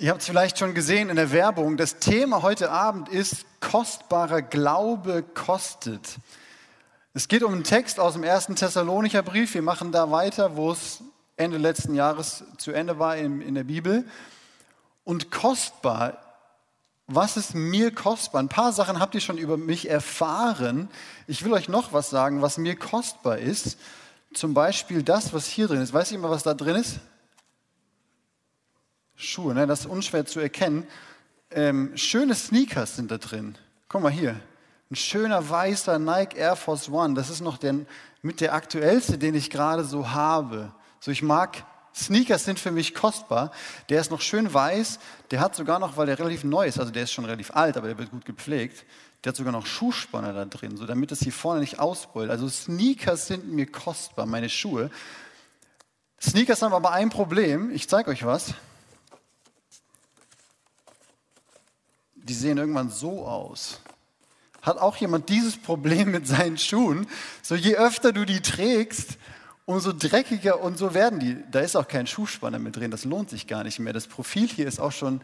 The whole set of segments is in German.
Ihr habt es vielleicht schon gesehen in der Werbung. Das Thema heute Abend ist kostbarer Glaube kostet. Es geht um einen Text aus dem ersten Thessalonicher Brief. Wir machen da weiter, wo es Ende letzten Jahres zu Ende war in, in der Bibel. Und kostbar, was ist mir kostbar? Ein paar Sachen habt ihr schon über mich erfahren. Ich will euch noch was sagen, was mir kostbar ist. Zum Beispiel das, was hier drin ist. Weiß mal, was da drin ist? Schuhe, ne? das ist unschwer zu erkennen. Ähm, schöne Sneakers sind da drin. Guck mal hier. Ein schöner weißer Nike Air Force One. Das ist noch der, mit der aktuellste, den ich gerade so habe. So, ich mag Sneakers sind für mich kostbar. Der ist noch schön weiß. Der hat sogar noch, weil der relativ neu ist, also der ist schon relativ alt, aber der wird gut gepflegt. Der hat sogar noch Schuhspanner da drin, so damit es hier vorne nicht ausbeult. Also Sneakers sind mir kostbar, meine Schuhe. Sneakers haben aber ein Problem. Ich zeige euch was. Die sehen irgendwann so aus. Hat auch jemand dieses Problem mit seinen Schuhen? So je öfter du die trägst, umso dreckiger und so werden die. Da ist auch kein Schuhspanner mit drin, das lohnt sich gar nicht mehr. Das Profil hier ist auch schon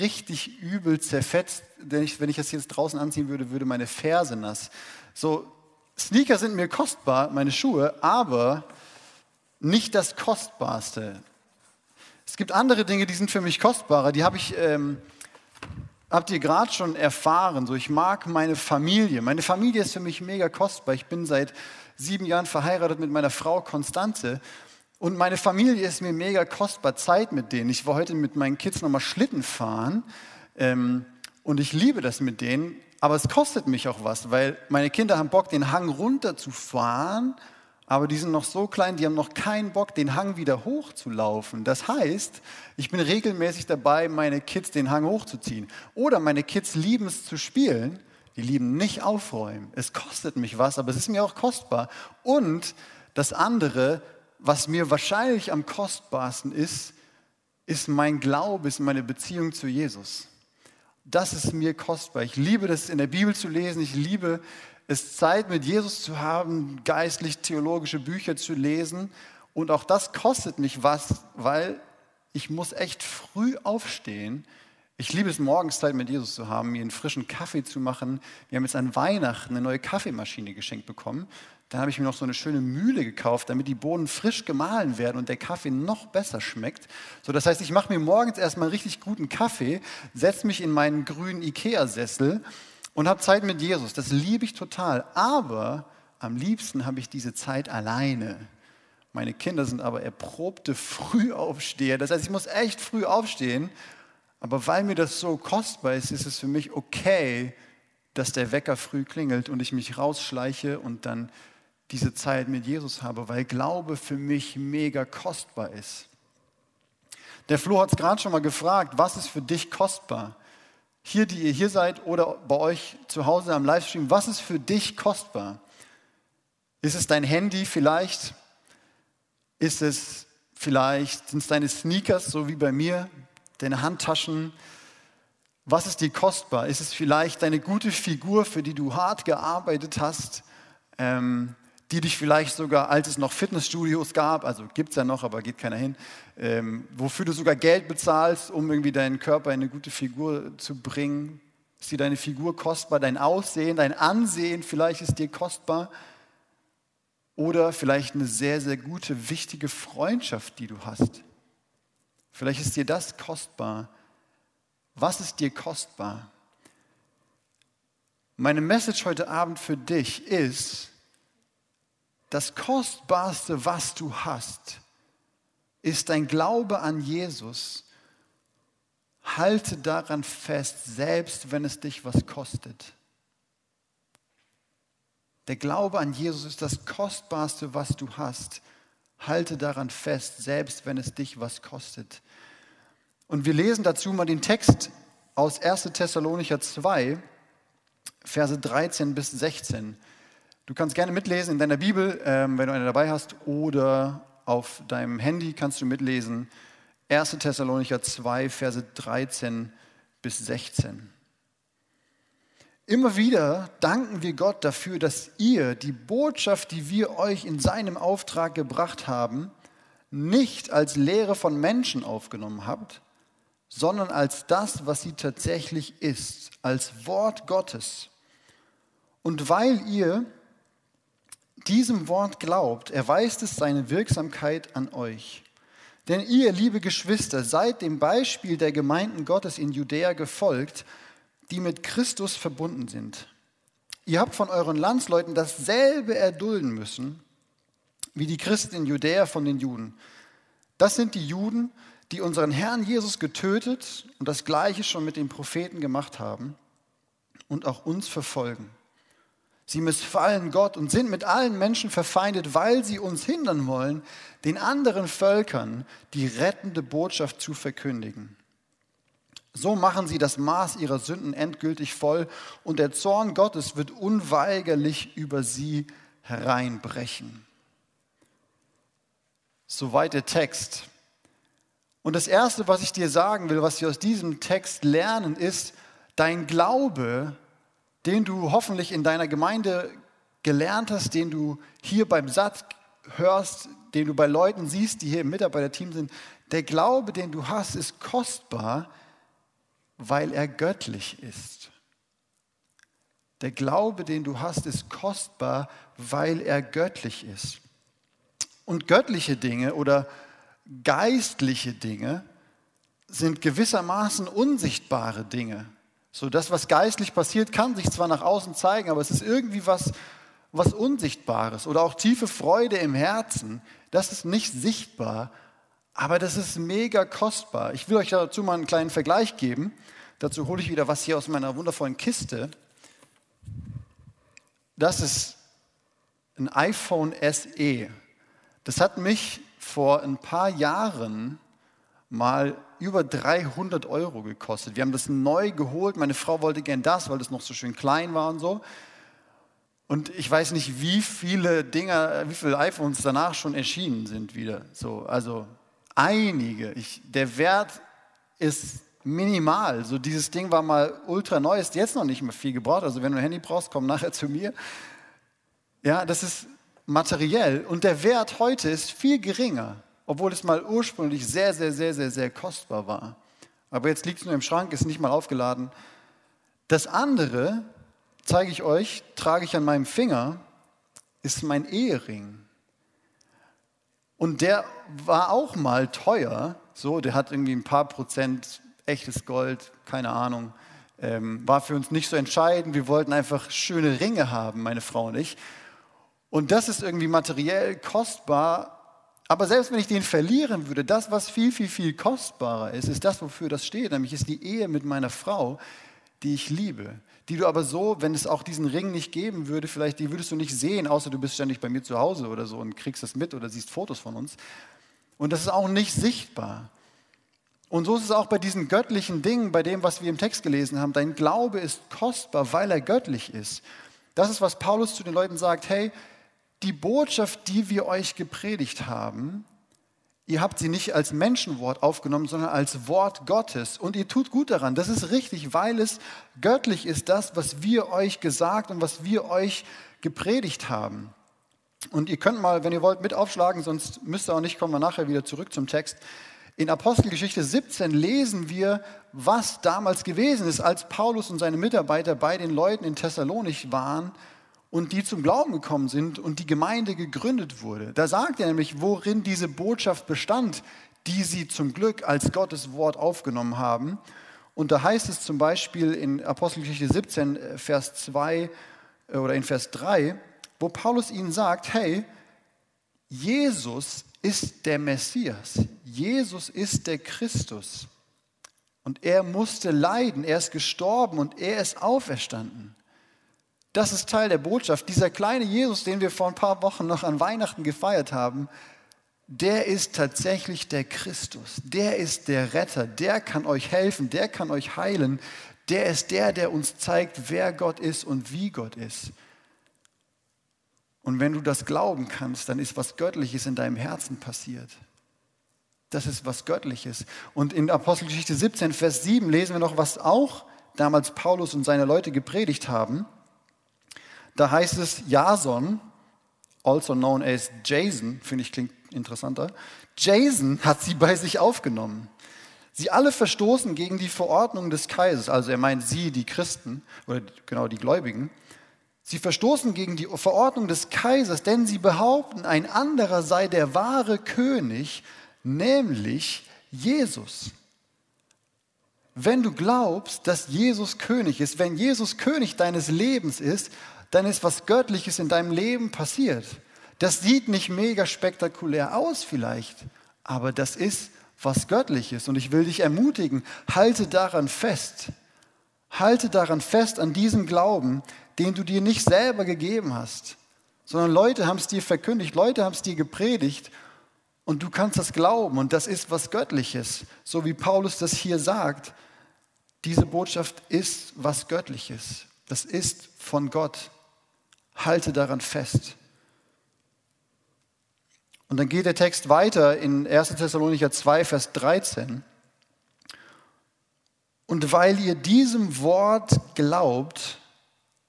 richtig übel zerfetzt. Denn ich, wenn ich das jetzt draußen anziehen würde, würde meine Ferse nass. So, Sneaker sind mir kostbar, meine Schuhe, aber nicht das Kostbarste. Es gibt andere Dinge, die sind für mich kostbarer. Die habe ich ähm, habt ihr gerade schon erfahren, so ich mag meine Familie. Meine Familie ist für mich mega kostbar. Ich bin seit sieben Jahren verheiratet mit meiner Frau Konstante und meine Familie ist mir mega kostbar. Zeit mit denen. Ich war heute mit meinen Kids nochmal Schlitten fahren ähm, und ich liebe das mit denen, aber es kostet mich auch was, weil meine Kinder haben Bock, den Hang runter zu fahren aber die sind noch so klein, die haben noch keinen Bock, den Hang wieder hochzulaufen. Das heißt, ich bin regelmäßig dabei, meine Kids den Hang hochzuziehen. Oder meine Kids lieben es zu spielen, die lieben nicht aufräumen. Es kostet mich was, aber es ist mir auch kostbar. Und das andere, was mir wahrscheinlich am kostbarsten ist, ist mein Glaube, ist meine Beziehung zu Jesus. Das ist mir kostbar. Ich liebe das in der Bibel zu lesen. Ich liebe ist Zeit mit Jesus zu haben, geistlich-theologische Bücher zu lesen. Und auch das kostet mich was, weil ich muss echt früh aufstehen. Ich liebe es, morgens Zeit mit Jesus zu haben, mir einen frischen Kaffee zu machen. Wir haben jetzt an Weihnachten eine neue Kaffeemaschine geschenkt bekommen. Dann habe ich mir noch so eine schöne Mühle gekauft, damit die Bohnen frisch gemahlen werden und der Kaffee noch besser schmeckt. So, das heißt, ich mache mir morgens erstmal einen richtig guten Kaffee, setze mich in meinen grünen Ikea-Sessel und habe Zeit mit Jesus. Das liebe ich total. Aber am liebsten habe ich diese Zeit alleine. Meine Kinder sind aber erprobte Frühaufsteher. Das heißt, ich muss echt früh aufstehen. Aber weil mir das so kostbar ist, ist es für mich okay, dass der Wecker früh klingelt und ich mich rausschleiche und dann diese Zeit mit Jesus habe, weil Glaube für mich mega kostbar ist. Der Flo hat es gerade schon mal gefragt, was ist für dich kostbar? Hier, die ihr hier seid oder bei euch zu Hause am Livestream, was ist für dich kostbar? Ist es dein Handy vielleicht? Ist es vielleicht, sind es deine Sneakers, so wie bei mir, deine Handtaschen? Was ist dir kostbar? Ist es vielleicht deine gute Figur, für die du hart gearbeitet hast? Ähm, die dich vielleicht sogar, als es noch Fitnessstudios gab, also gibt es ja noch, aber geht keiner hin, ähm, wofür du sogar Geld bezahlst, um irgendwie deinen Körper in eine gute Figur zu bringen. Ist dir deine Figur kostbar, dein Aussehen, dein Ansehen vielleicht ist dir kostbar? Oder vielleicht eine sehr, sehr gute, wichtige Freundschaft, die du hast. Vielleicht ist dir das kostbar. Was ist dir kostbar? Meine Message heute Abend für dich ist, das Kostbarste, was du hast, ist dein Glaube an Jesus. Halte daran fest, selbst wenn es dich was kostet. Der Glaube an Jesus ist das Kostbarste, was du hast. Halte daran fest, selbst wenn es dich was kostet. Und wir lesen dazu mal den Text aus 1. Thessalonicher 2, Verse 13 bis 16. Du kannst gerne mitlesen in deiner Bibel, ähm, wenn du eine dabei hast, oder auf deinem Handy kannst du mitlesen. 1. Thessalonicher 2, Verse 13 bis 16. Immer wieder danken wir Gott dafür, dass ihr die Botschaft, die wir euch in seinem Auftrag gebracht haben, nicht als Lehre von Menschen aufgenommen habt, sondern als das, was sie tatsächlich ist, als Wort Gottes. Und weil ihr diesem Wort glaubt, erweist es seine Wirksamkeit an euch. Denn ihr, liebe Geschwister, seid dem Beispiel der Gemeinden Gottes in Judäa gefolgt, die mit Christus verbunden sind. Ihr habt von euren Landsleuten dasselbe erdulden müssen, wie die Christen in Judäa von den Juden. Das sind die Juden, die unseren Herrn Jesus getötet und das Gleiche schon mit den Propheten gemacht haben und auch uns verfolgen. Sie missfallen Gott und sind mit allen Menschen verfeindet, weil sie uns hindern wollen, den anderen Völkern die rettende Botschaft zu verkündigen. So machen sie das Maß ihrer Sünden endgültig voll und der Zorn Gottes wird unweigerlich über sie hereinbrechen. Soweit der Text. Und das Erste, was ich dir sagen will, was wir aus diesem Text lernen, ist, dein Glaube den du hoffentlich in deiner Gemeinde gelernt hast, den du hier beim Satz hörst, den du bei Leuten siehst, die hier im Mitarbeiterteam sind, der Glaube, den du hast, ist kostbar, weil er göttlich ist. Der Glaube, den du hast, ist kostbar, weil er göttlich ist. Und göttliche Dinge oder geistliche Dinge sind gewissermaßen unsichtbare Dinge. So, das, was geistlich passiert, kann sich zwar nach außen zeigen, aber es ist irgendwie was, was Unsichtbares. Oder auch tiefe Freude im Herzen, das ist nicht sichtbar, aber das ist mega kostbar. Ich will euch dazu mal einen kleinen Vergleich geben. Dazu hole ich wieder was hier aus meiner wundervollen Kiste. Das ist ein iPhone SE. Das hat mich vor ein paar Jahren mal über 300 Euro gekostet. Wir haben das neu geholt. Meine Frau wollte gern das, weil das noch so schön klein war und so. Und ich weiß nicht, wie viele Dinger, wie viele iPhones danach schon erschienen sind wieder. So, also einige. Ich, der Wert ist minimal. So dieses Ding war mal ultra neu, ist jetzt noch nicht mehr viel gebraucht. Also wenn du ein Handy brauchst, komm nachher zu mir. Ja, das ist materiell und der Wert heute ist viel geringer obwohl es mal ursprünglich sehr, sehr, sehr, sehr, sehr kostbar war. Aber jetzt liegt es nur im Schrank, ist nicht mal aufgeladen. Das andere, zeige ich euch, trage ich an meinem Finger, ist mein Ehering. Und der war auch mal teuer, so, der hat irgendwie ein paar Prozent echtes Gold, keine Ahnung. Ähm, war für uns nicht so entscheidend. Wir wollten einfach schöne Ringe haben, meine Frau und ich. Und das ist irgendwie materiell kostbar, aber selbst wenn ich den verlieren würde, das, was viel, viel, viel kostbarer ist, ist das, wofür das steht, nämlich ist die Ehe mit meiner Frau, die ich liebe. Die du aber so, wenn es auch diesen Ring nicht geben würde, vielleicht die würdest du nicht sehen, außer du bist ständig bei mir zu Hause oder so und kriegst das mit oder siehst Fotos von uns. Und das ist auch nicht sichtbar. Und so ist es auch bei diesen göttlichen Dingen, bei dem, was wir im Text gelesen haben. Dein Glaube ist kostbar, weil er göttlich ist. Das ist, was Paulus zu den Leuten sagt, hey, die Botschaft, die wir euch gepredigt haben, ihr habt sie nicht als Menschenwort aufgenommen, sondern als Wort Gottes. Und ihr tut gut daran. Das ist richtig, weil es göttlich ist, das, was wir euch gesagt und was wir euch gepredigt haben. Und ihr könnt mal, wenn ihr wollt, mit aufschlagen, sonst müsst ihr auch nicht, kommen wir nachher wieder zurück zum Text. In Apostelgeschichte 17 lesen wir, was damals gewesen ist, als Paulus und seine Mitarbeiter bei den Leuten in Thessalonich waren und die zum Glauben gekommen sind und die Gemeinde gegründet wurde. Da sagt er nämlich, worin diese Botschaft bestand, die sie zum Glück als Gottes Wort aufgenommen haben. Und da heißt es zum Beispiel in Apostelgeschichte 17, äh, Vers 2 äh, oder in Vers 3, wo Paulus ihnen sagt, hey, Jesus ist der Messias, Jesus ist der Christus. Und er musste leiden, er ist gestorben und er ist auferstanden. Das ist Teil der Botschaft. Dieser kleine Jesus, den wir vor ein paar Wochen noch an Weihnachten gefeiert haben, der ist tatsächlich der Christus. Der ist der Retter. Der kann euch helfen. Der kann euch heilen. Der ist der, der uns zeigt, wer Gott ist und wie Gott ist. Und wenn du das glauben kannst, dann ist was Göttliches in deinem Herzen passiert. Das ist was Göttliches. Und in Apostelgeschichte 17, Vers 7 lesen wir noch, was auch damals Paulus und seine Leute gepredigt haben. Da heißt es Jason, also known as Jason, finde ich klingt interessanter. Jason hat sie bei sich aufgenommen. Sie alle verstoßen gegen die Verordnung des Kaisers, also er meint sie, die Christen, oder genau die Gläubigen. Sie verstoßen gegen die Verordnung des Kaisers, denn sie behaupten, ein anderer sei der wahre König, nämlich Jesus. Wenn du glaubst, dass Jesus König ist, wenn Jesus König deines Lebens ist, dann ist was Göttliches in deinem Leben passiert. Das sieht nicht mega spektakulär aus vielleicht, aber das ist was Göttliches. Und ich will dich ermutigen, halte daran fest. Halte daran fest an diesem Glauben, den du dir nicht selber gegeben hast, sondern Leute haben es dir verkündigt, Leute haben es dir gepredigt und du kannst das glauben und das ist was Göttliches, so wie Paulus das hier sagt. Diese Botschaft ist was Göttliches. Das ist von Gott. Halte daran fest. Und dann geht der Text weiter in 1. Thessalonicher 2, Vers 13. Und weil ihr diesem Wort glaubt,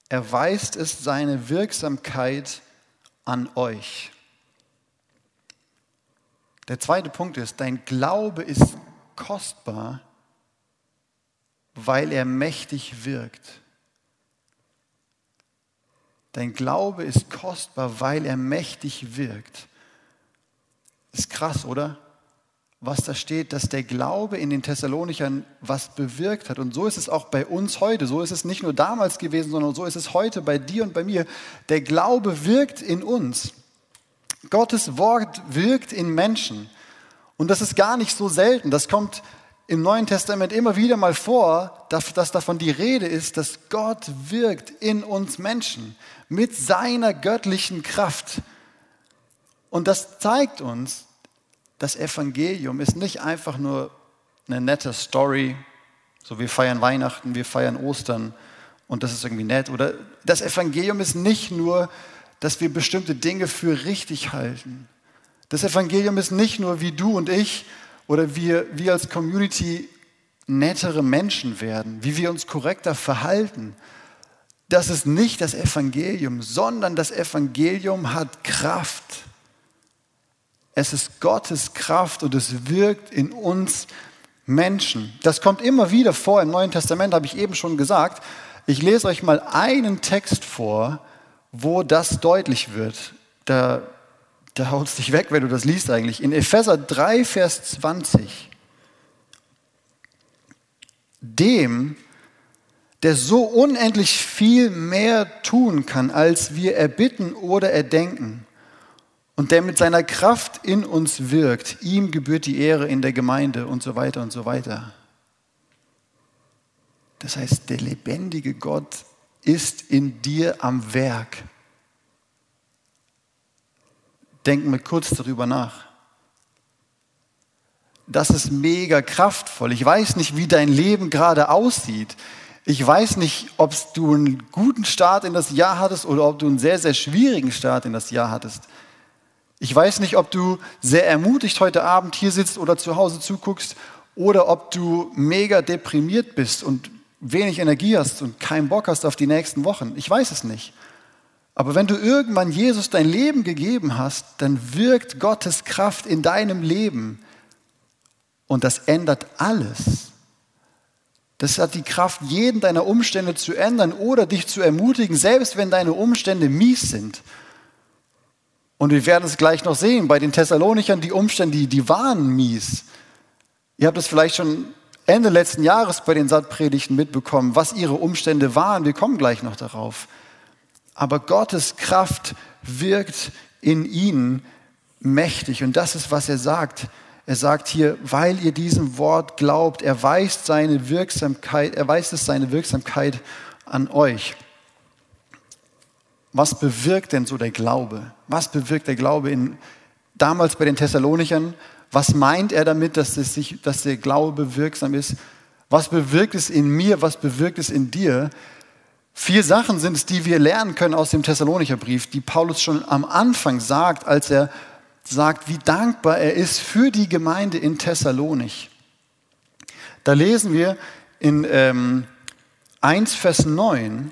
erweist es seine Wirksamkeit an euch. Der zweite Punkt ist, dein Glaube ist kostbar, weil er mächtig wirkt. Dein Glaube ist kostbar, weil er mächtig wirkt. Ist krass, oder? Was da steht, dass der Glaube in den Thessalonichern was bewirkt hat. Und so ist es auch bei uns heute. So ist es nicht nur damals gewesen, sondern so ist es heute bei dir und bei mir. Der Glaube wirkt in uns. Gottes Wort wirkt in Menschen. Und das ist gar nicht so selten. Das kommt im Neuen Testament immer wieder mal vor, dass, dass davon die Rede ist, dass Gott wirkt in uns Menschen mit seiner göttlichen Kraft. Und das zeigt uns, das Evangelium ist nicht einfach nur eine nette Story, so wir feiern Weihnachten, wir feiern Ostern und das ist irgendwie nett. Oder das Evangelium ist nicht nur, dass wir bestimmte Dinge für richtig halten. Das Evangelium ist nicht nur, wie du und ich oder wir, wir als Community nettere Menschen werden, wie wir uns korrekter verhalten. Das ist nicht das Evangelium, sondern das Evangelium hat Kraft. Es ist Gottes Kraft und es wirkt in uns Menschen. Das kommt immer wieder vor im Neuen Testament, habe ich eben schon gesagt. Ich lese euch mal einen Text vor, wo das deutlich wird. Da, da haut es dich weg, wenn du das liest eigentlich. In Epheser 3, Vers 20. Dem, der so unendlich viel mehr tun kann, als wir erbitten oder erdenken und der mit seiner Kraft in uns wirkt. Ihm gebührt die Ehre in der Gemeinde und so weiter und so weiter. Das heißt, der lebendige Gott ist in dir am Werk. Denken wir kurz darüber nach. Das ist mega kraftvoll. Ich weiß nicht, wie dein Leben gerade aussieht. Ich weiß nicht, ob du einen guten Start in das Jahr hattest oder ob du einen sehr, sehr schwierigen Start in das Jahr hattest. Ich weiß nicht, ob du sehr ermutigt heute Abend hier sitzt oder zu Hause zuguckst oder ob du mega deprimiert bist und wenig Energie hast und keinen Bock hast auf die nächsten Wochen. Ich weiß es nicht. Aber wenn du irgendwann Jesus dein Leben gegeben hast, dann wirkt Gottes Kraft in deinem Leben und das ändert alles. Das hat die Kraft, jeden deiner Umstände zu ändern oder dich zu ermutigen, selbst wenn deine Umstände mies sind und wir werden es gleich noch sehen, bei den Thessalonichern, die Umstände, die, die waren mies. Ihr habt es vielleicht schon Ende letzten Jahres bei den Sattpredigten mitbekommen, was ihre Umstände waren. Wir kommen gleich noch darauf. Aber Gottes Kraft wirkt in ihnen mächtig. Und das ist, was er sagt. Er sagt hier, weil ihr diesem Wort glaubt, erweist seine Wirksamkeit, erweist es seine Wirksamkeit an euch. Was bewirkt denn so der Glaube? Was bewirkt der Glaube in, damals bei den Thessalonichern? Was meint er damit, dass, es sich, dass der Glaube wirksam ist? Was bewirkt es in mir? Was bewirkt es in dir? Vier Sachen sind es, die wir lernen können aus dem Thessalonicher Brief, die Paulus schon am Anfang sagt, als er sagt, wie dankbar er ist für die Gemeinde in Thessalonich. Da lesen wir in ähm, 1 Vers 9,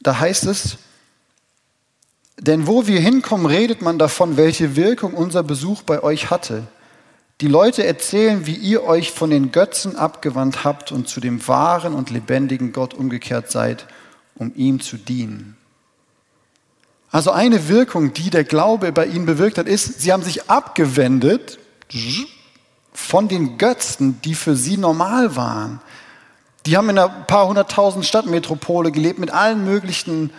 da heißt es, denn wo wir hinkommen, redet man davon, welche Wirkung unser Besuch bei euch hatte. Die Leute erzählen, wie ihr euch von den Götzen abgewandt habt und zu dem wahren und lebendigen Gott umgekehrt seid, um ihm zu dienen. Also eine Wirkung, die der Glaube bei ihnen bewirkt hat, ist, sie haben sich abgewendet von den Götzen, die für sie normal waren. Die haben in einer paar hunderttausend Stadtmetropole gelebt mit allen möglichen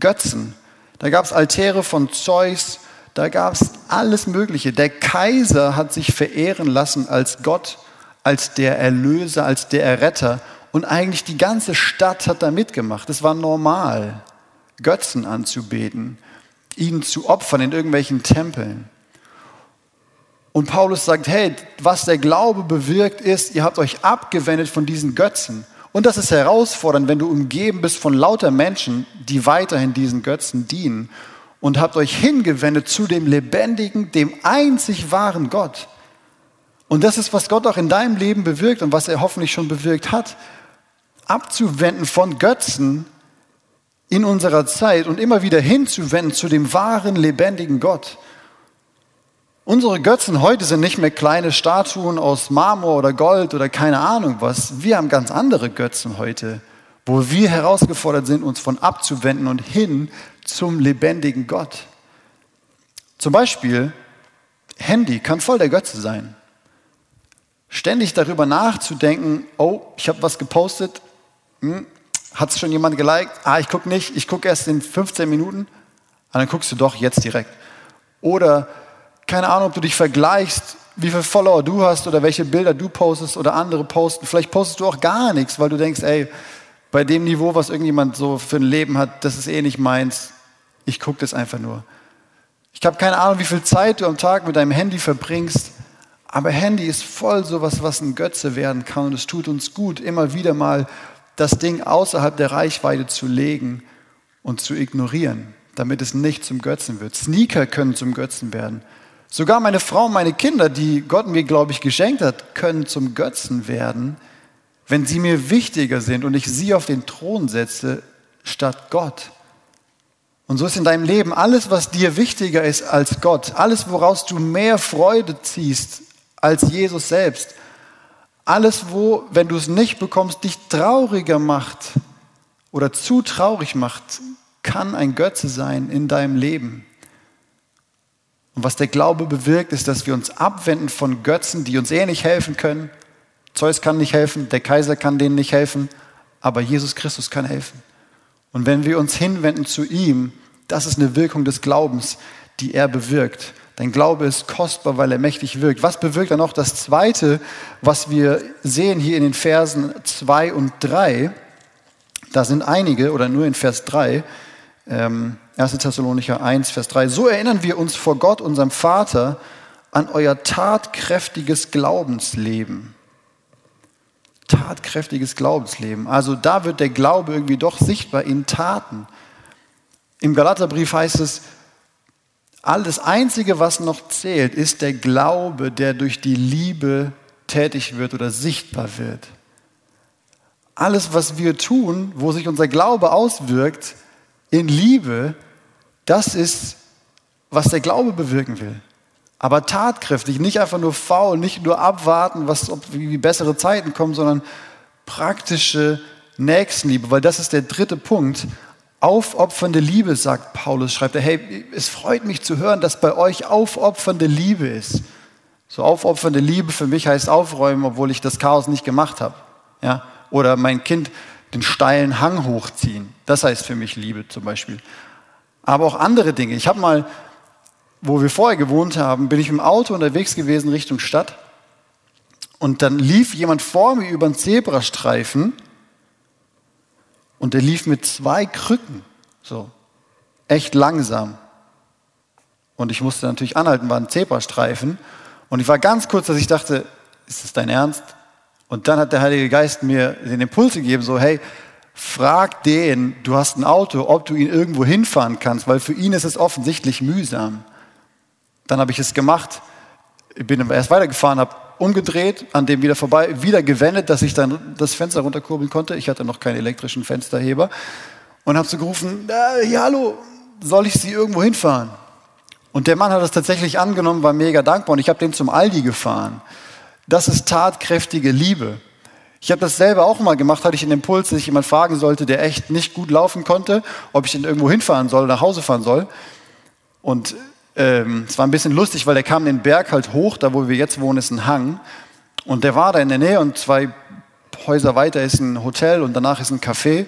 Götzen. Da gab es Altäre von Zeus, da gab es alles Mögliche. Der Kaiser hat sich verehren lassen als Gott, als der Erlöser, als der Erretter. Und eigentlich die ganze Stadt hat da mitgemacht. Es war normal, Götzen anzubeten, ihnen zu opfern in irgendwelchen Tempeln. Und Paulus sagt, hey, was der Glaube bewirkt ist, ihr habt euch abgewendet von diesen Götzen. Und das ist herausfordernd, wenn du umgeben bist von lauter Menschen, die weiterhin diesen Götzen dienen und habt euch hingewendet zu dem lebendigen, dem einzig wahren Gott. Und das ist, was Gott auch in deinem Leben bewirkt und was er hoffentlich schon bewirkt hat. Abzuwenden von Götzen in unserer Zeit und immer wieder hinzuwenden zu dem wahren, lebendigen Gott. Unsere Götzen heute sind nicht mehr kleine Statuen aus Marmor oder Gold oder keine Ahnung was. Wir haben ganz andere Götzen heute, wo wir herausgefordert sind, uns von abzuwenden und hin zum lebendigen Gott. Zum Beispiel, Handy kann voll der Götze sein. Ständig darüber nachzudenken, oh, ich habe was gepostet, hm, hat es schon jemand geliked? Ah, ich gucke nicht, ich gucke erst in 15 Minuten. Und dann guckst du doch jetzt direkt. Oder keine Ahnung, ob du dich vergleichst, wie viele Follower du hast oder welche Bilder du postest oder andere posten. Vielleicht postest du auch gar nichts, weil du denkst, ey, bei dem Niveau, was irgendjemand so für ein Leben hat, das ist eh nicht meins. Ich gucke das einfach nur. Ich habe keine Ahnung, wie viel Zeit du am Tag mit deinem Handy verbringst, aber Handy ist voll sowas, was ein Götze werden kann und es tut uns gut, immer wieder mal das Ding außerhalb der Reichweite zu legen und zu ignorieren, damit es nicht zum Götzen wird. Sneaker können zum Götzen werden. Sogar meine Frau und meine Kinder, die Gott mir, glaube ich, geschenkt hat, können zum Götzen werden, wenn sie mir wichtiger sind und ich sie auf den Thron setze statt Gott. Und so ist in deinem Leben alles, was dir wichtiger ist als Gott, alles, woraus du mehr Freude ziehst als Jesus selbst, alles, wo, wenn du es nicht bekommst, dich trauriger macht oder zu traurig macht, kann ein Götze sein in deinem Leben. Und was der Glaube bewirkt, ist, dass wir uns abwenden von Götzen, die uns eh nicht helfen können. Zeus kann nicht helfen, der Kaiser kann denen nicht helfen, aber Jesus Christus kann helfen. Und wenn wir uns hinwenden zu ihm, das ist eine Wirkung des Glaubens, die er bewirkt. Dein Glaube ist kostbar, weil er mächtig wirkt. Was bewirkt dann noch das Zweite, was wir sehen hier in den Versen 2 und 3? Da sind einige, oder nur in Vers 3, ähm, 1. Thessalonicher 1, Vers 3. So erinnern wir uns vor Gott, unserem Vater, an euer tatkräftiges Glaubensleben. Tatkräftiges Glaubensleben. Also da wird der Glaube irgendwie doch sichtbar in Taten. Im Galaterbrief heißt es, alles Einzige, was noch zählt, ist der Glaube, der durch die Liebe tätig wird oder sichtbar wird. Alles, was wir tun, wo sich unser Glaube auswirkt, in Liebe, das ist, was der Glaube bewirken will. Aber tatkräftig, nicht einfach nur faul, nicht nur abwarten, was, ob, wie bessere Zeiten kommen, sondern praktische Nächstenliebe, weil das ist der dritte Punkt. Aufopfernde Liebe, sagt Paulus, schreibt er, hey, es freut mich zu hören, dass bei euch aufopfernde Liebe ist. So aufopfernde Liebe für mich heißt aufräumen, obwohl ich das Chaos nicht gemacht habe. Ja? Oder mein Kind den steilen Hang hochziehen. Das heißt für mich Liebe zum Beispiel aber auch andere Dinge. Ich habe mal, wo wir vorher gewohnt haben, bin ich im Auto unterwegs gewesen Richtung Stadt und dann lief jemand vor mir über einen Zebrastreifen und der lief mit zwei Krücken, so echt langsam. Und ich musste natürlich anhalten, war ein Zebrastreifen. Und ich war ganz kurz, dass ich dachte, ist das dein Ernst? Und dann hat der Heilige Geist mir den Impuls gegeben, so, hey, frag den, du hast ein Auto, ob du ihn irgendwo hinfahren kannst, weil für ihn ist es offensichtlich mühsam. Dann habe ich es gemacht, ich bin erst weitergefahren, habe umgedreht, an dem wieder vorbei, wieder gewendet, dass ich dann das Fenster runterkurbeln konnte. Ich hatte noch keinen elektrischen Fensterheber und habe so gerufen, äh, ja hallo, soll ich Sie irgendwo hinfahren? Und der Mann hat es tatsächlich angenommen, war mega dankbar und ich habe den zum Aldi gefahren. Das ist tatkräftige Liebe. Ich habe das selber auch mal gemacht, hatte ich einen Impuls, dass ich jemand fragen sollte, der echt nicht gut laufen konnte, ob ich ihn irgendwo hinfahren soll, nach Hause fahren soll. Und ähm, es war ein bisschen lustig, weil der kam den Berg halt hoch, da wo wir jetzt wohnen, ist ein Hang. Und der war da in der Nähe und zwei Häuser weiter ist ein Hotel und danach ist ein Café.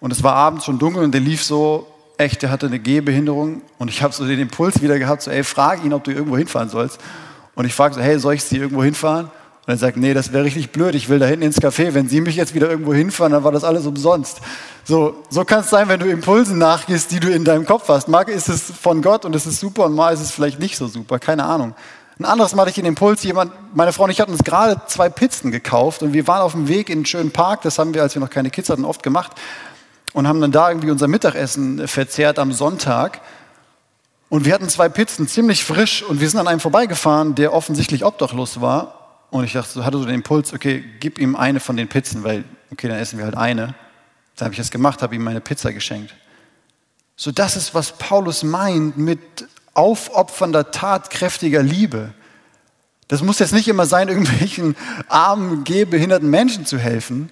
Und es war abends schon dunkel und der lief so, echt, der hatte eine Gehbehinderung. Und ich habe so den Impuls wieder gehabt, so, ey, frag ihn, ob du irgendwo hinfahren sollst. Und ich frage so, hey, soll ich sie irgendwo hinfahren? Und er sagt, nee, das wäre richtig blöd, ich will da hinten ins Café. Wenn Sie mich jetzt wieder irgendwo hinfahren, dann war das alles umsonst. So, so kann es sein, wenn du Impulsen nachgehst, die du in deinem Kopf hast. Mal ist es von Gott und es ist super und mal ist es vielleicht nicht so super, keine Ahnung. Ein anderes Mal hatte ich den Impuls, jemand, meine Frau und ich hatten uns gerade zwei Pizzen gekauft und wir waren auf dem Weg in einen schönen Park, das haben wir, als wir noch keine Kids hatten, oft gemacht und haben dann da irgendwie unser Mittagessen verzehrt am Sonntag. Und wir hatten zwei Pizzen, ziemlich frisch und wir sind an einem vorbeigefahren, der offensichtlich obdachlos war. Und ich dachte, hatte so den Impuls, okay, gib ihm eine von den Pizzen, weil, okay, dann essen wir halt eine. Dann habe ich das gemacht, habe ihm meine Pizza geschenkt. So, das ist, was Paulus meint mit aufopfernder, tatkräftiger Liebe. Das muss jetzt nicht immer sein, irgendwelchen armen, gehbehinderten Menschen zu helfen.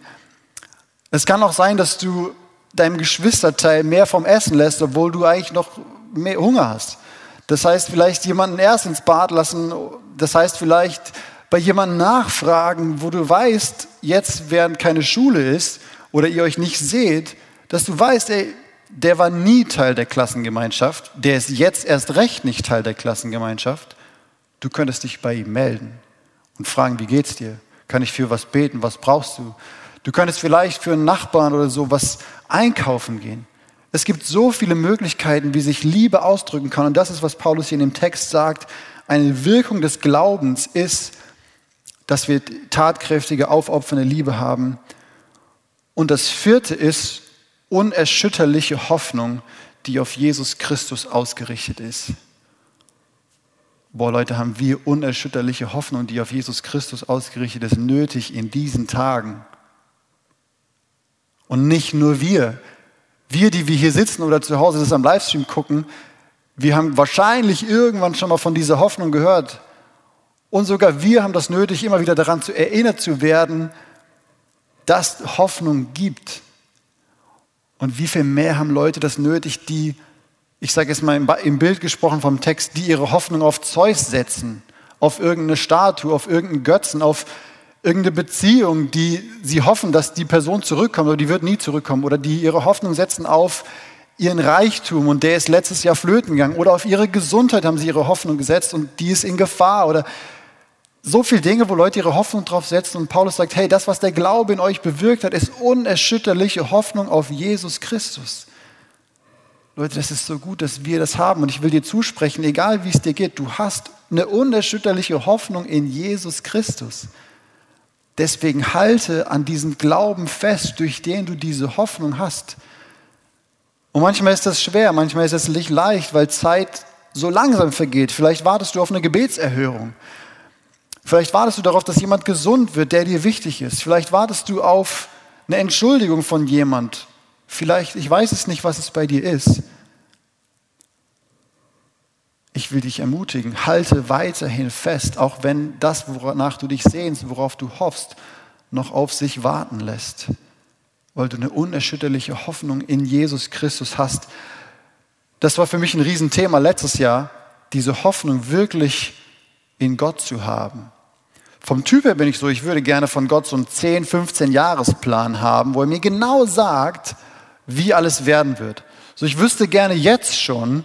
Es kann auch sein, dass du deinem Geschwisterteil mehr vom Essen lässt, obwohl du eigentlich noch mehr Hunger hast. Das heißt, vielleicht jemanden erst ins Bad lassen. Das heißt, vielleicht bei jemandem nachfragen, wo du weißt, jetzt während keine Schule ist oder ihr euch nicht seht, dass du weißt, ey, der war nie Teil der Klassengemeinschaft, der ist jetzt erst recht nicht Teil der Klassengemeinschaft. Du könntest dich bei ihm melden und fragen, wie geht's dir? Kann ich für was beten? Was brauchst du? Du könntest vielleicht für einen Nachbarn oder so was einkaufen gehen. Es gibt so viele Möglichkeiten, wie sich Liebe ausdrücken kann. Und das ist, was Paulus hier in dem Text sagt. Eine Wirkung des Glaubens ist, dass wir tatkräftige, aufopfernde Liebe haben. Und das vierte ist, unerschütterliche Hoffnung, die auf Jesus Christus ausgerichtet ist. Boah, Leute, haben wir unerschütterliche Hoffnung, die auf Jesus Christus ausgerichtet ist, nötig in diesen Tagen. Und nicht nur wir. Wir, die wir hier sitzen oder zu Hause das am Livestream gucken, wir haben wahrscheinlich irgendwann schon mal von dieser Hoffnung gehört. Und sogar wir haben das nötig, immer wieder daran zu erinnert zu werden, dass Hoffnung gibt. Und wie viel mehr haben Leute das nötig, die, ich sage jetzt mal im Bild gesprochen vom Text, die ihre Hoffnung auf Zeus setzen, auf irgendeine Statue, auf irgendeinen Götzen, auf irgendeine Beziehung, die sie hoffen, dass die Person zurückkommt oder die wird nie zurückkommen oder die ihre Hoffnung setzen auf ihren Reichtum und der ist letztes Jahr flöten gegangen oder auf ihre Gesundheit haben sie ihre Hoffnung gesetzt und die ist in Gefahr oder so viele Dinge, wo Leute ihre Hoffnung drauf setzen und Paulus sagt, hey, das, was der Glaube in euch bewirkt hat, ist unerschütterliche Hoffnung auf Jesus Christus. Leute, das ist so gut, dass wir das haben und ich will dir zusprechen, egal wie es dir geht, du hast eine unerschütterliche Hoffnung in Jesus Christus. Deswegen halte an diesem Glauben fest, durch den du diese Hoffnung hast. Und manchmal ist das schwer, manchmal ist es nicht leicht, weil Zeit so langsam vergeht. Vielleicht wartest du auf eine Gebetserhörung. Vielleicht wartest du darauf, dass jemand gesund wird, der dir wichtig ist. Vielleicht wartest du auf eine Entschuldigung von jemand. Vielleicht, ich weiß es nicht, was es bei dir ist. Ich will dich ermutigen, halte weiterhin fest, auch wenn das, wonach du dich sehnst, worauf du hoffst, noch auf sich warten lässt, weil du eine unerschütterliche Hoffnung in Jesus Christus hast. Das war für mich ein Riesenthema letztes Jahr, diese Hoffnung wirklich in Gott zu haben. Vom Typ her bin ich so, ich würde gerne von Gott so einen 10, 15 Jahresplan haben, wo er mir genau sagt, wie alles werden wird. So, ich wüsste gerne jetzt schon,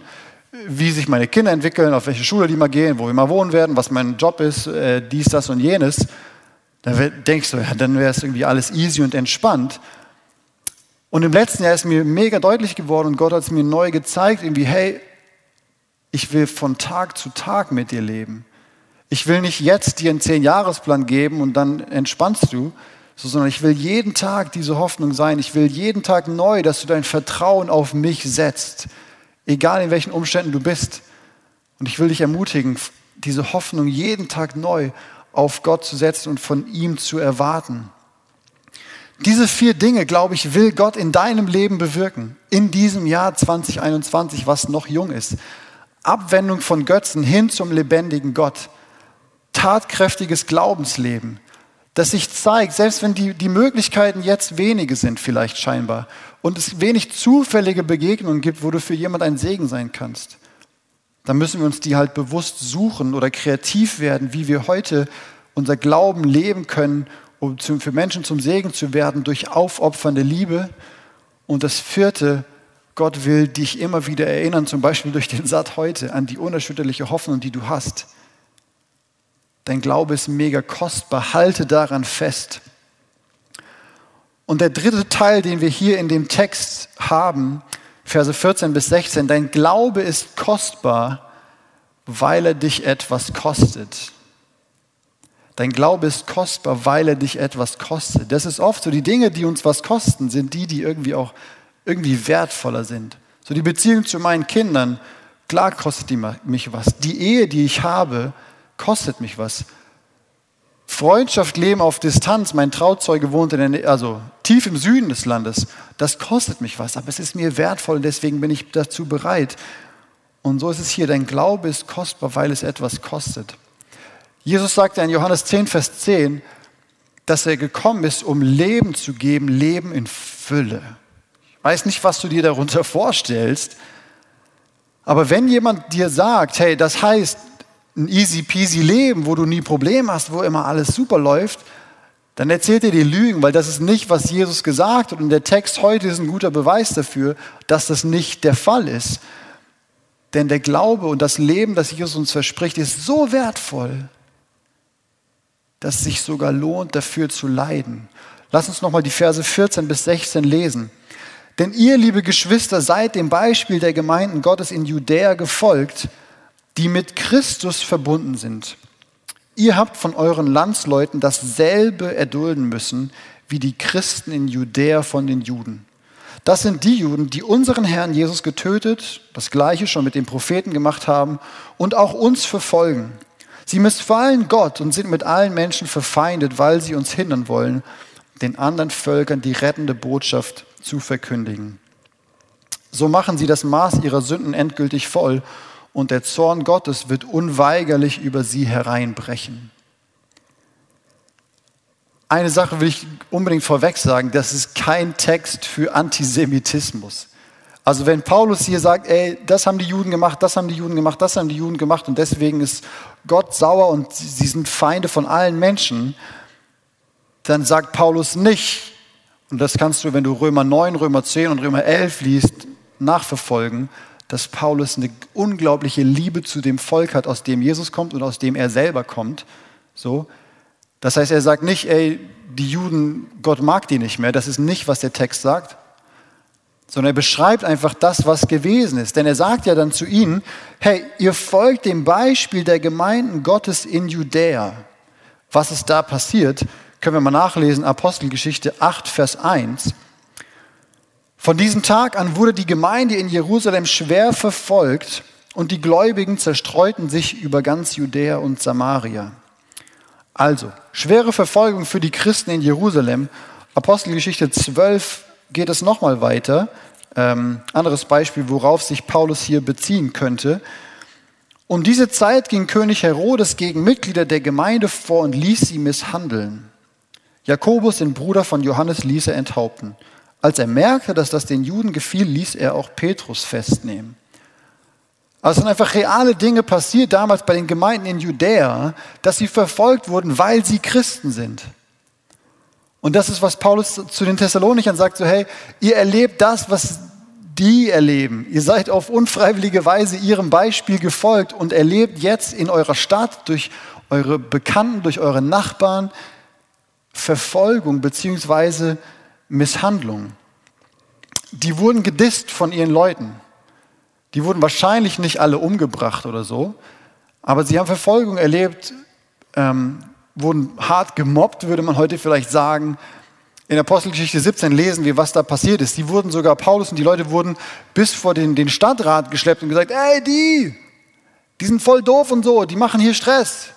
wie sich meine Kinder entwickeln, auf welche Schule die mal gehen, wo wir mal wohnen werden, was mein Job ist, äh, dies, das und jenes. Dann denkst du, ja, dann wäre es irgendwie alles easy und entspannt. Und im letzten Jahr ist mir mega deutlich geworden und Gott hat es mir neu gezeigt, irgendwie, hey, ich will von Tag zu Tag mit dir leben. Ich will nicht jetzt dir einen Zehn-Jahresplan geben und dann entspannst du, sondern ich will jeden Tag diese Hoffnung sein. Ich will jeden Tag neu, dass du dein Vertrauen auf mich setzt, egal in welchen Umständen du bist. Und ich will dich ermutigen, diese Hoffnung jeden Tag neu auf Gott zu setzen und von ihm zu erwarten. Diese vier Dinge, glaube ich, will Gott in deinem Leben bewirken, in diesem Jahr 2021, was noch jung ist. Abwendung von Götzen hin zum lebendigen Gott, tatkräftiges Glaubensleben, das sich zeigt, selbst wenn die, die Möglichkeiten jetzt wenige sind, vielleicht scheinbar, und es wenig zufällige Begegnungen gibt, wo du für jemand ein Segen sein kannst, dann müssen wir uns die halt bewusst suchen oder kreativ werden, wie wir heute unser Glauben leben können, um für Menschen zum Segen zu werden durch aufopfernde Liebe. Und das vierte, Gott will dich immer wieder erinnern, zum Beispiel durch den Satt heute, an die unerschütterliche Hoffnung, die du hast. Dein Glaube ist mega kostbar, halte daran fest. Und der dritte Teil, den wir hier in dem Text haben, Verse 14 bis 16, dein Glaube ist kostbar, weil er dich etwas kostet. Dein Glaube ist kostbar, weil er dich etwas kostet. Das ist oft so, die Dinge, die uns was kosten, sind die, die irgendwie auch irgendwie wertvoller sind. So die Beziehung zu meinen Kindern, klar kostet die mich was. Die Ehe, die ich habe, kostet mich was. Freundschaft leben auf Distanz, mein Trauzeuge wohnt in der, also tief im Süden des Landes, das kostet mich was, aber es ist mir wertvoll und deswegen bin ich dazu bereit. Und so ist es hier, dein Glaube ist kostbar, weil es etwas kostet. Jesus sagte in Johannes 10, Vers 10, dass er gekommen ist, um Leben zu geben, Leben in Fülle. Ich weiß nicht, was du dir darunter vorstellst, aber wenn jemand dir sagt, hey, das heißt, ein easy peasy Leben, wo du nie Probleme hast, wo immer alles super läuft, dann erzählt er dir Lügen, weil das ist nicht, was Jesus gesagt hat. Und der Text heute ist ein guter Beweis dafür, dass das nicht der Fall ist. Denn der Glaube und das Leben, das Jesus uns verspricht, ist so wertvoll, dass es sich sogar lohnt, dafür zu leiden. Lass uns nochmal die Verse 14 bis 16 lesen. Denn ihr, liebe Geschwister, seid dem Beispiel der Gemeinden Gottes in Judäa gefolgt, die mit Christus verbunden sind. Ihr habt von euren Landsleuten dasselbe erdulden müssen, wie die Christen in Judäa von den Juden. Das sind die Juden, die unseren Herrn Jesus getötet, das gleiche schon mit den Propheten gemacht haben und auch uns verfolgen. Sie missfallen Gott und sind mit allen Menschen verfeindet, weil sie uns hindern wollen, den anderen Völkern die rettende Botschaft zu verkündigen. So machen sie das Maß ihrer Sünden endgültig voll und der Zorn Gottes wird unweigerlich über sie hereinbrechen. Eine Sache will ich unbedingt vorweg sagen, das ist kein Text für Antisemitismus. Also wenn Paulus hier sagt, ey, das haben die Juden gemacht, das haben die Juden gemacht, das haben die Juden gemacht und deswegen ist Gott sauer und sie sind Feinde von allen Menschen, dann sagt Paulus nicht, und das kannst du, wenn du Römer 9, Römer 10 und Römer 11 liest, nachverfolgen, dass Paulus eine unglaubliche Liebe zu dem Volk hat, aus dem Jesus kommt und aus dem er selber kommt. So. Das heißt, er sagt nicht, ey, die Juden, Gott mag die nicht mehr. Das ist nicht, was der Text sagt. Sondern er beschreibt einfach das, was gewesen ist. Denn er sagt ja dann zu ihnen, hey, ihr folgt dem Beispiel der Gemeinden Gottes in Judäa. Was ist da passiert, können wir mal nachlesen, Apostelgeschichte 8, Vers 1. Von diesem Tag an wurde die Gemeinde in Jerusalem schwer verfolgt und die Gläubigen zerstreuten sich über ganz Judäa und Samaria. Also, schwere Verfolgung für die Christen in Jerusalem. Apostelgeschichte 12 geht es nochmal weiter. Ähm, anderes Beispiel, worauf sich Paulus hier beziehen könnte. Um diese Zeit ging König Herodes gegen Mitglieder der Gemeinde vor und ließ sie misshandeln. Jakobus, den Bruder von Johannes, ließ er enthaupten. Als er merkte, dass das den Juden gefiel, ließ er auch Petrus festnehmen. Also sind einfach reale Dinge passiert damals bei den Gemeinden in Judäa, dass sie verfolgt wurden, weil sie Christen sind. Und das ist, was Paulus zu den Thessalonichern sagt, so hey, ihr erlebt das, was die erleben. Ihr seid auf unfreiwillige Weise ihrem Beispiel gefolgt und erlebt jetzt in eurer Stadt durch eure Bekannten, durch eure Nachbarn Verfolgung beziehungsweise Misshandlungen. Die wurden gedisst von ihren Leuten. Die wurden wahrscheinlich nicht alle umgebracht oder so, aber sie haben Verfolgung erlebt, ähm, wurden hart gemobbt, würde man heute vielleicht sagen. In Apostelgeschichte 17 lesen wir, was da passiert ist. Die wurden sogar, Paulus und die Leute wurden bis vor den, den Stadtrat geschleppt und gesagt, ey, die, die sind voll doof und so, die machen hier Stress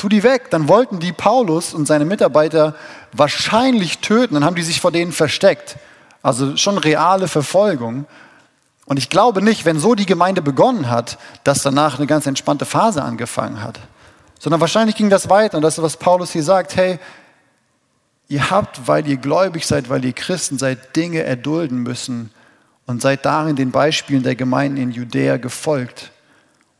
tu die weg. Dann wollten die Paulus und seine Mitarbeiter wahrscheinlich töten. Dann haben die sich vor denen versteckt. Also schon reale Verfolgung. Und ich glaube nicht, wenn so die Gemeinde begonnen hat, dass danach eine ganz entspannte Phase angefangen hat. Sondern wahrscheinlich ging das weiter. Und das ist, was Paulus hier sagt. Hey, ihr habt, weil ihr gläubig seid, weil ihr Christen seid, Dinge erdulden müssen und seid darin den Beispielen der Gemeinden in Judäa gefolgt.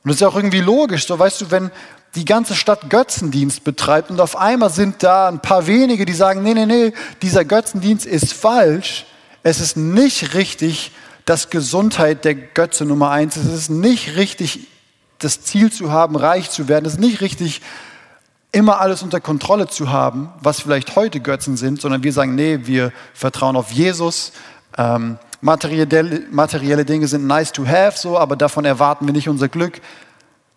Und das ist auch irgendwie logisch. So weißt du, wenn die ganze Stadt Götzendienst betreibt und auf einmal sind da ein paar wenige, die sagen, nee, nee, nee, dieser Götzendienst ist falsch. Es ist nicht richtig, dass Gesundheit der Götze Nummer eins ist. Es ist nicht richtig, das Ziel zu haben, reich zu werden. Es ist nicht richtig, immer alles unter Kontrolle zu haben, was vielleicht heute Götzen sind, sondern wir sagen, nee, wir vertrauen auf Jesus. Ähm, materielle, materielle Dinge sind nice to have, so, aber davon erwarten wir nicht unser Glück.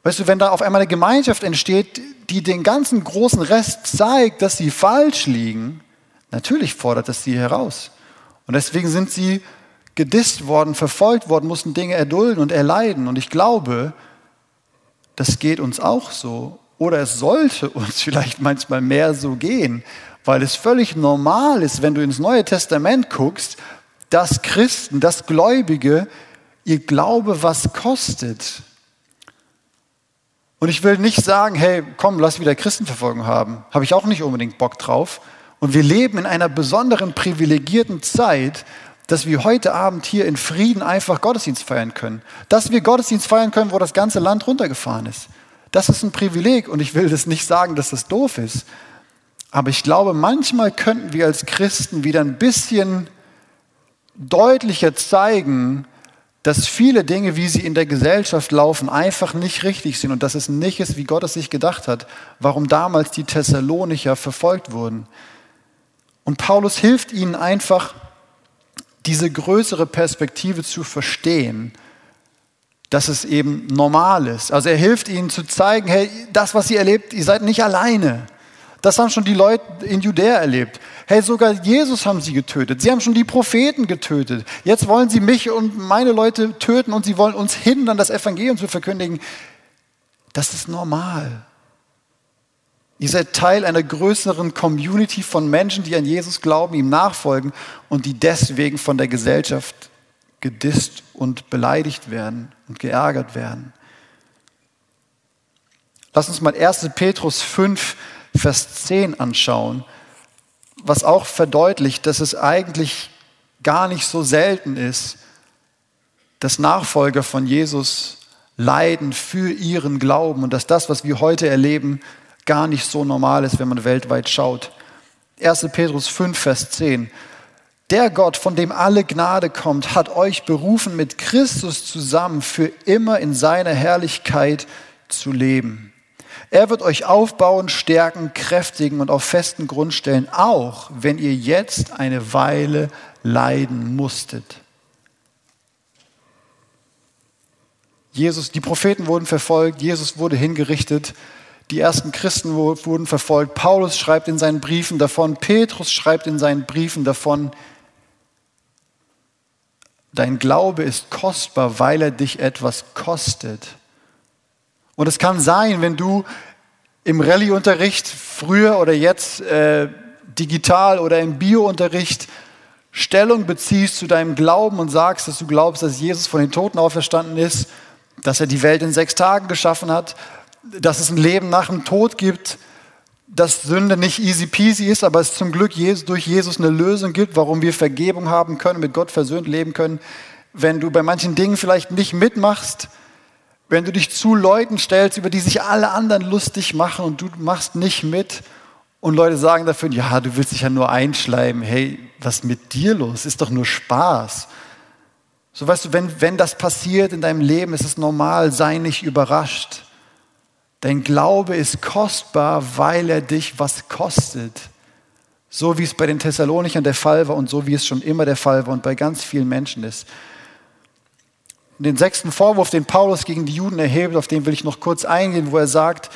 Weißt du, wenn da auf einmal eine Gemeinschaft entsteht, die den ganzen großen Rest zeigt, dass sie falsch liegen, natürlich fordert das sie heraus. Und deswegen sind sie gedisst worden, verfolgt worden, mussten Dinge erdulden und erleiden. Und ich glaube, das geht uns auch so. Oder es sollte uns vielleicht manchmal mehr so gehen, weil es völlig normal ist, wenn du ins Neue Testament guckst, dass Christen, dass Gläubige ihr Glaube was kostet. Und ich will nicht sagen, hey, komm, lass wieder Christenverfolgung haben. Habe ich auch nicht unbedingt Bock drauf. Und wir leben in einer besonderen, privilegierten Zeit, dass wir heute Abend hier in Frieden einfach Gottesdienst feiern können. Dass wir Gottesdienst feiern können, wo das ganze Land runtergefahren ist. Das ist ein Privileg und ich will das nicht sagen, dass das doof ist. Aber ich glaube, manchmal könnten wir als Christen wieder ein bisschen deutlicher zeigen, dass viele Dinge, wie sie in der Gesellschaft laufen, einfach nicht richtig sind und dass es nicht ist, wie Gott es sich gedacht hat, warum damals die Thessalonicher verfolgt wurden. Und Paulus hilft ihnen einfach, diese größere Perspektive zu verstehen, dass es eben normal ist. Also er hilft ihnen zu zeigen, hey, das, was ihr erlebt, ihr seid nicht alleine. Das haben schon die Leute in Judäa erlebt. Hey, sogar Jesus haben sie getötet. Sie haben schon die Propheten getötet. Jetzt wollen sie mich und meine Leute töten und sie wollen uns hindern, das Evangelium zu verkündigen. Das ist normal. Ihr seid Teil einer größeren Community von Menschen, die an Jesus glauben, ihm nachfolgen und die deswegen von der Gesellschaft gedisst und beleidigt werden und geärgert werden. Lass uns mal 1. Petrus 5, Vers 10 anschauen, was auch verdeutlicht, dass es eigentlich gar nicht so selten ist, dass Nachfolger von Jesus leiden für ihren Glauben und dass das, was wir heute erleben, gar nicht so normal ist, wenn man weltweit schaut. 1. Petrus 5, Vers 10. Der Gott, von dem alle Gnade kommt, hat euch berufen, mit Christus zusammen für immer in seiner Herrlichkeit zu leben. Er wird euch aufbauen, stärken, kräftigen und auf festen Grund stellen, auch wenn ihr jetzt eine Weile leiden musstet. Jesus, die Propheten wurden verfolgt, Jesus wurde hingerichtet, die ersten Christen wurden verfolgt. Paulus schreibt in seinen Briefen davon, Petrus schreibt in seinen Briefen davon, dein Glaube ist kostbar, weil er dich etwas kostet. Und es kann sein, wenn du im Rallye-Unterricht früher oder jetzt äh, digital oder im Bio-Unterricht Stellung beziehst zu deinem Glauben und sagst, dass du glaubst, dass Jesus von den Toten auferstanden ist, dass er die Welt in sechs Tagen geschaffen hat, dass es ein Leben nach dem Tod gibt, dass Sünde nicht easy peasy ist, aber es zum Glück durch Jesus eine Lösung gibt, warum wir Vergebung haben können, mit Gott versöhnt leben können. Wenn du bei manchen Dingen vielleicht nicht mitmachst, wenn du dich zu Leuten stellst, über die sich alle anderen lustig machen und du machst nicht mit und Leute sagen dafür, ja, du willst dich ja nur einschleimen, hey, was mit dir los? Ist doch nur Spaß. So weißt du, wenn, wenn das passiert in deinem Leben, ist es normal, sei nicht überrascht. Dein Glaube ist kostbar, weil er dich was kostet. So wie es bei den Thessalonichern der Fall war und so wie es schon immer der Fall war und bei ganz vielen Menschen ist. Und den sechsten Vorwurf, den Paulus gegen die Juden erhebt, auf den will ich noch kurz eingehen, wo er sagt,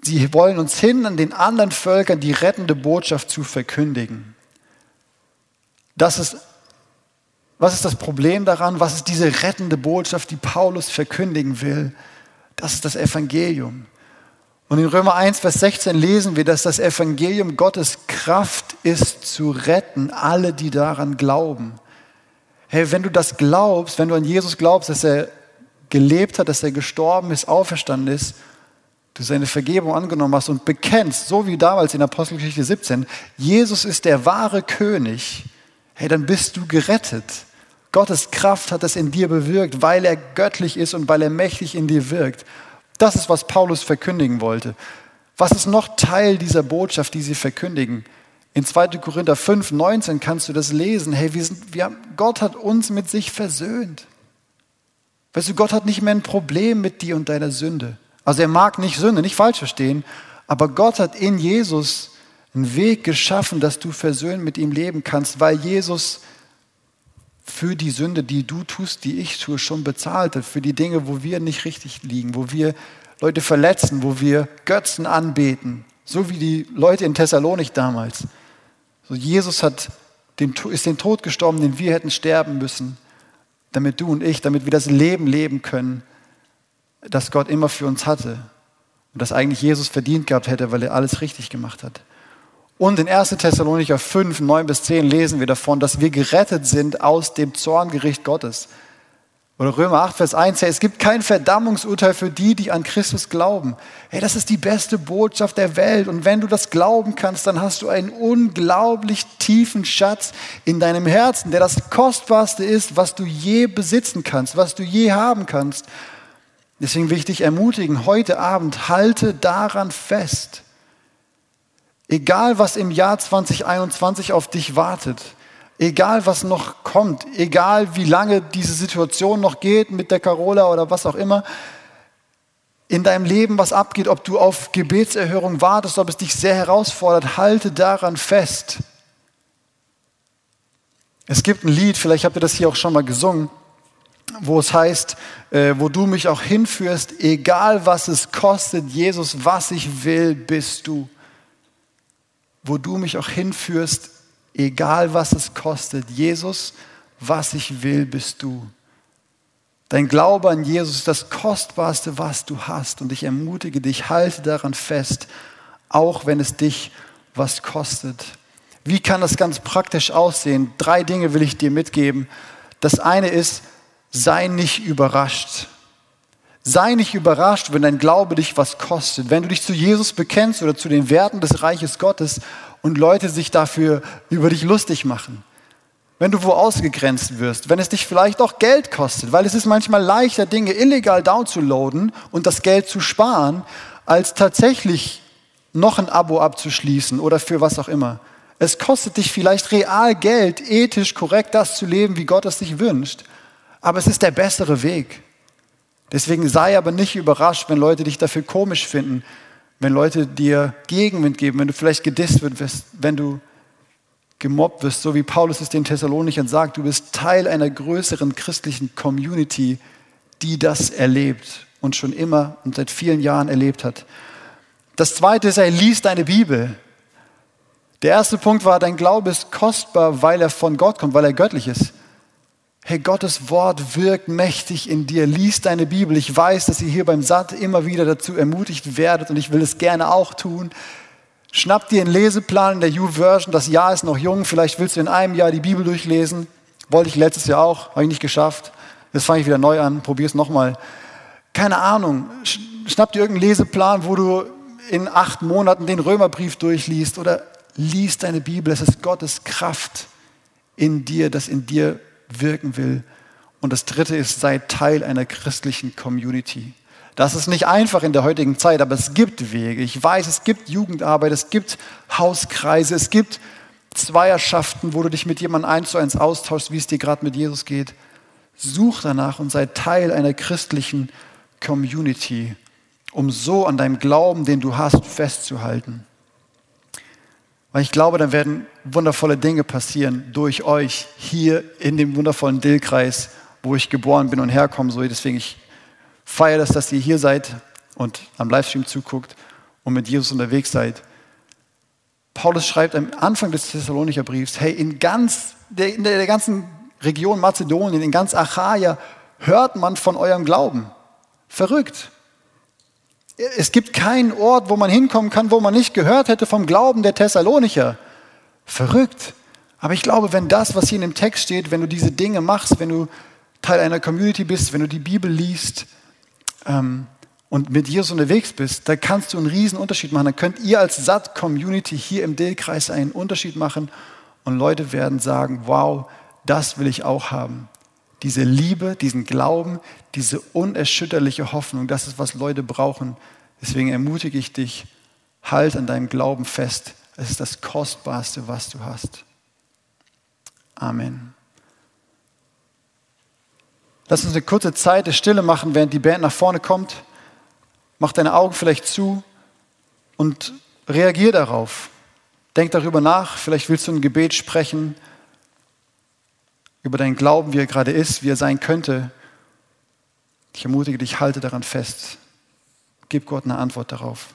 sie wollen uns hindern, den anderen Völkern die rettende Botschaft zu verkündigen. Das ist, was ist das Problem daran? Was ist diese rettende Botschaft, die Paulus verkündigen will? Das ist das Evangelium. Und in Römer 1, Vers 16 lesen wir, dass das Evangelium Gottes Kraft ist zu retten, alle, die daran glauben. Hey, wenn du das glaubst, wenn du an Jesus glaubst, dass er gelebt hat, dass er gestorben ist, auferstanden ist, du seine Vergebung angenommen hast und bekennst, so wie damals in Apostelgeschichte 17, Jesus ist der wahre König, hey, dann bist du gerettet. Gottes Kraft hat das in dir bewirkt, weil er göttlich ist und weil er mächtig in dir wirkt. Das ist, was Paulus verkündigen wollte. Was ist noch Teil dieser Botschaft, die sie verkündigen? In 2. Korinther 5, 19 kannst du das lesen. Hey, wir sind, wir haben, Gott hat uns mit sich versöhnt. Weißt du, Gott hat nicht mehr ein Problem mit dir und deiner Sünde. Also er mag nicht Sünde, nicht falsch verstehen, aber Gott hat in Jesus einen Weg geschaffen, dass du versöhnt mit ihm leben kannst, weil Jesus für die Sünde, die du tust, die ich tue, schon bezahlt hat, für die Dinge, wo wir nicht richtig liegen, wo wir Leute verletzen, wo wir Götzen anbeten, so wie die Leute in Thessalonik damals. So Jesus hat den, ist den Tod gestorben, den wir hätten sterben müssen, damit du und ich, damit wir das Leben leben können, das Gott immer für uns hatte und das eigentlich Jesus verdient gehabt hätte, weil er alles richtig gemacht hat. Und in 1. Thessalonicher 5, 9 bis 10 lesen wir davon, dass wir gerettet sind aus dem Zorngericht Gottes. Oder Römer 8, Vers 1, hey, es gibt kein Verdammungsurteil für die, die an Christus glauben. Hey, das ist die beste Botschaft der Welt. Und wenn du das glauben kannst, dann hast du einen unglaublich tiefen Schatz in deinem Herzen, der das Kostbarste ist, was du je besitzen kannst, was du je haben kannst. Deswegen will ich dich ermutigen, heute Abend halte daran fest. Egal, was im Jahr 2021 auf dich wartet, egal, was noch kommt, egal, wie lange diese Situation noch geht mit der Carola oder was auch immer, in deinem Leben was abgeht, ob du auf Gebetserhörung wartest, ob es dich sehr herausfordert, halte daran fest. Es gibt ein Lied, vielleicht habt ihr das hier auch schon mal gesungen, wo es heißt, äh, wo du mich auch hinführst, egal was es kostet, Jesus, was ich will, bist du wo du mich auch hinführst, egal was es kostet. Jesus, was ich will, bist du. Dein Glaube an Jesus ist das Kostbarste, was du hast. Und ich ermutige dich, halte daran fest, auch wenn es dich was kostet. Wie kann das ganz praktisch aussehen? Drei Dinge will ich dir mitgeben. Das eine ist, sei nicht überrascht. Sei nicht überrascht, wenn dein Glaube dich was kostet. Wenn du dich zu Jesus bekennst oder zu den Werten des Reiches Gottes und Leute sich dafür über dich lustig machen. Wenn du wo ausgegrenzt wirst, wenn es dich vielleicht auch Geld kostet, weil es ist manchmal leichter, Dinge illegal downzuladen und das Geld zu sparen, als tatsächlich noch ein Abo abzuschließen oder für was auch immer. Es kostet dich vielleicht real Geld, ethisch korrekt das zu leben, wie Gott es sich wünscht, aber es ist der bessere Weg. Deswegen sei aber nicht überrascht, wenn Leute dich dafür komisch finden, wenn Leute dir Gegenwind geben, wenn du vielleicht gedisst wirst, wenn du gemobbt wirst, so wie Paulus es den Thessalonichern sagt, du bist Teil einer größeren christlichen Community, die das erlebt und schon immer und seit vielen Jahren erlebt hat. Das zweite ist, er liest deine Bibel. Der erste Punkt war, dein Glaube ist kostbar, weil er von Gott kommt, weil er göttlich ist. Hey, Gottes Wort wirkt mächtig in dir. Lies deine Bibel. Ich weiß, dass ihr hier beim Satt immer wieder dazu ermutigt werdet und ich will es gerne auch tun. Schnapp dir einen Leseplan in der U-Version. Das Jahr ist noch jung. Vielleicht willst du in einem Jahr die Bibel durchlesen. Wollte ich letztes Jahr auch. Habe ich nicht geschafft. Jetzt fange ich wieder neu an. Probier es nochmal. Keine Ahnung. Schnapp dir irgendeinen Leseplan, wo du in acht Monaten den Römerbrief durchliest oder lies deine Bibel. Es ist Gottes Kraft in dir, das in dir wirken will. Und das dritte ist, sei Teil einer christlichen Community. Das ist nicht einfach in der heutigen Zeit, aber es gibt Wege. Ich weiß, es gibt Jugendarbeit, es gibt Hauskreise, es gibt Zweierschaften, wo du dich mit jemandem eins zu eins austauschst, wie es dir gerade mit Jesus geht. Such danach und sei Teil einer christlichen Community, um so an deinem Glauben, den du hast, festzuhalten. Weil ich glaube, dann werden wundervolle Dinge passieren durch euch hier in dem wundervollen Dillkreis, wo ich geboren bin und herkomme. So, deswegen ich feiere das, dass ihr hier seid und am Livestream zuguckt und mit Jesus unterwegs seid. Paulus schreibt am Anfang des Thessalonicher Briefs, hey, in ganz, der, in der ganzen Region Mazedonien, in ganz Achaia hört man von eurem Glauben. Verrückt. Es gibt keinen Ort, wo man hinkommen kann, wo man nicht gehört hätte vom Glauben der Thessalonicher. Verrückt. Aber ich glaube, wenn das, was hier in dem Text steht, wenn du diese Dinge machst, wenn du Teil einer Community bist, wenn du die Bibel liest ähm, und mit Jesus unterwegs bist, da kannst du einen riesen Unterschied machen. Dann könnt ihr als SAT-Community hier im Dillkreis einen Unterschied machen und Leute werden sagen, wow, das will ich auch haben. Diese Liebe, diesen Glauben, diese unerschütterliche Hoffnung, das ist, was Leute brauchen. Deswegen ermutige ich dich, halt an deinem Glauben fest. Es ist das Kostbarste, was du hast. Amen. Lass uns eine kurze Zeit der Stille machen, während die Band nach vorne kommt. Mach deine Augen vielleicht zu und reagier darauf. Denk darüber nach. Vielleicht willst du ein Gebet sprechen über deinen Glauben, wie er gerade ist, wie er sein könnte. Ich ermutige dich, halte daran fest. Gib Gott eine Antwort darauf.